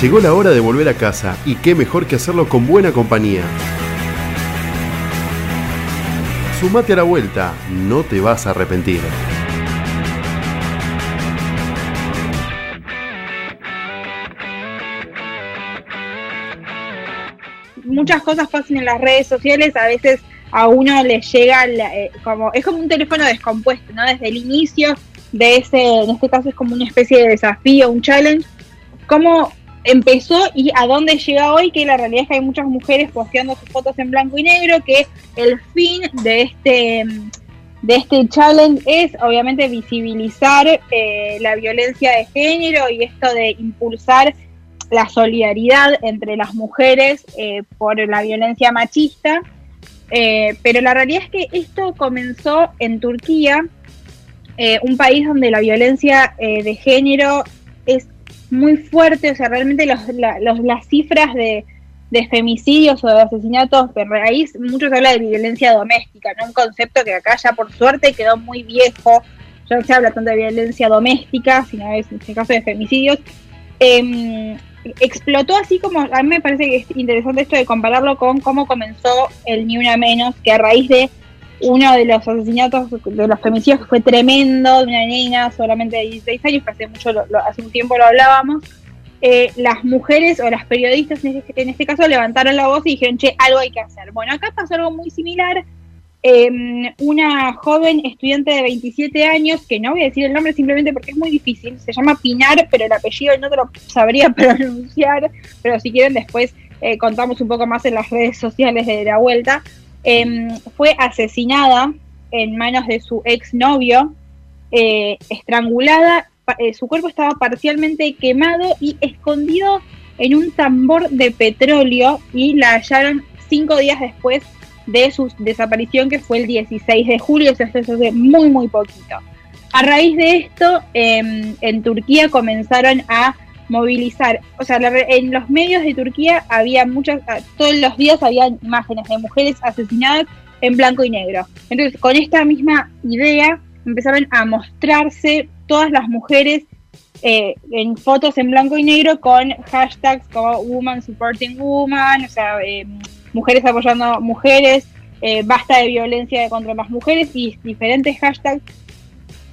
Llegó la hora de volver a casa y qué mejor que hacerlo con buena compañía. Sumate a la vuelta, no te vas a arrepentir. Muchas cosas pasan en las redes sociales, a veces a uno le llega eh, como, es como un teléfono descompuesto, ¿no? Desde el inicio de ese, en este caso es como una especie de desafío, un challenge, cómo empezó y a dónde llega hoy, que la realidad es que hay muchas mujeres posteando sus fotos en blanco y negro, que el fin de este de este challenge es obviamente visibilizar eh, la violencia de género y esto de impulsar la solidaridad entre las mujeres eh, por la violencia machista, eh, pero la realidad es que esto comenzó en Turquía, eh, un país donde la violencia de género es muy fuerte, o sea, realmente los, las cifras de, femicidios o de asesinatos de raíz, mucho se habla de violencia doméstica, ¿no? Un concepto que acá ya por suerte quedó muy viejo, ya no se habla tanto de violencia doméstica, sino en este caso de femicidios. Em, explotó así como, a mí me parece que es interesante esto de compararlo con cómo comenzó el Ni Una Menos, que a raíz de uno de los asesinatos, de los femicidios que fue tremendo, de una niña solamente de 16 años, que hace mucho, hace un tiempo lo hablábamos, eh, las mujeres o las periodistas en este, en este caso levantaron la voz y dijeron, che, algo hay que hacer. Bueno, acá pasó algo muy similar, Em, una joven estudiante de 27 años, que no voy a decir el nombre simplemente porque es muy difícil, se llama Pinar, pero el apellido no te lo sabría pronunciar, pero si quieren después eh, contamos un poco más en las redes sociales de la vuelta, em, fue asesinada en manos de su exnovio, eh, estrangulada, eh, su cuerpo estaba parcialmente quemado y escondido en un tambor de petróleo y la hallaron cinco días después de su desaparición, que fue el 16 de julio, o sea, eso hace muy, muy poquito. A raíz de esto, em, en Turquía comenzaron a movilizar, o sea, en los medios de Turquía había muchas, ah, todos los días había imágenes de mujeres asesinadas en blanco y negro. Entonces, con esta misma idea, empezaron a mostrarse todas las mujeres eh, en fotos en blanco y negro con hashtags como Woman Supporting Woman, o sea, eh, mujeres apoyando mujeres, eh, basta de violencia contra las mujeres y diferentes hashtags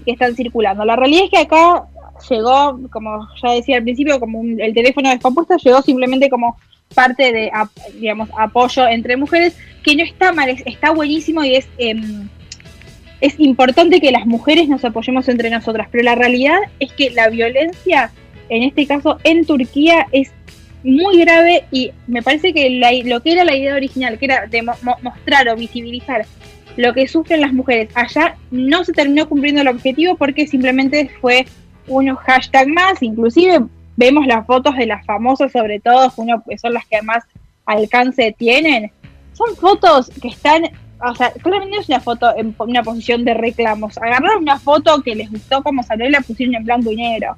que están circulando. La realidad es que acá llegó, como ya decía al principio, como el teléfono descompuesto, llegó simplemente como parte de, digamos, apoyo entre mujeres, que no está mal, está buenísimo y es, em, es importante que las mujeres nos apoyemos entre nosotras, pero la realidad es que la violencia, en este caso en Turquía, es muy grave y me parece que lo que era la idea original, que era de mostrar o visibilizar lo que sufren las mujeres allá, no se terminó cumpliendo el objetivo porque simplemente fue unos hashtag más, inclusive vemos las fotos de las famosas sobre todo, uno, que son las que más alcance tienen, son fotos que están, o sea, claramente es una foto en una posición de reclamos, agarraron una foto que les gustó como salió y la pusieron en blanco y negro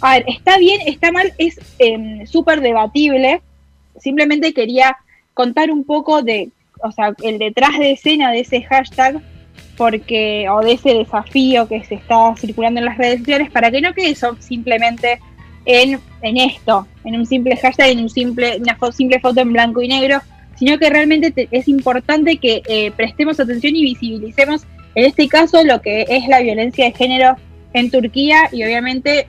a ver, está bien, está mal, es eh, súper debatible. Simplemente quería contar un poco de, o sea, el detrás de escena de ese hashtag, porque, o de ese desafío que se está circulando en las redes sociales, para que no quede eso simplemente en, en esto, en un simple hashtag, en un simple, una simple foto en blanco y negro, sino que realmente es importante que eh, prestemos atención y visibilicemos, en este caso, lo que es la violencia de género en Turquía y obviamente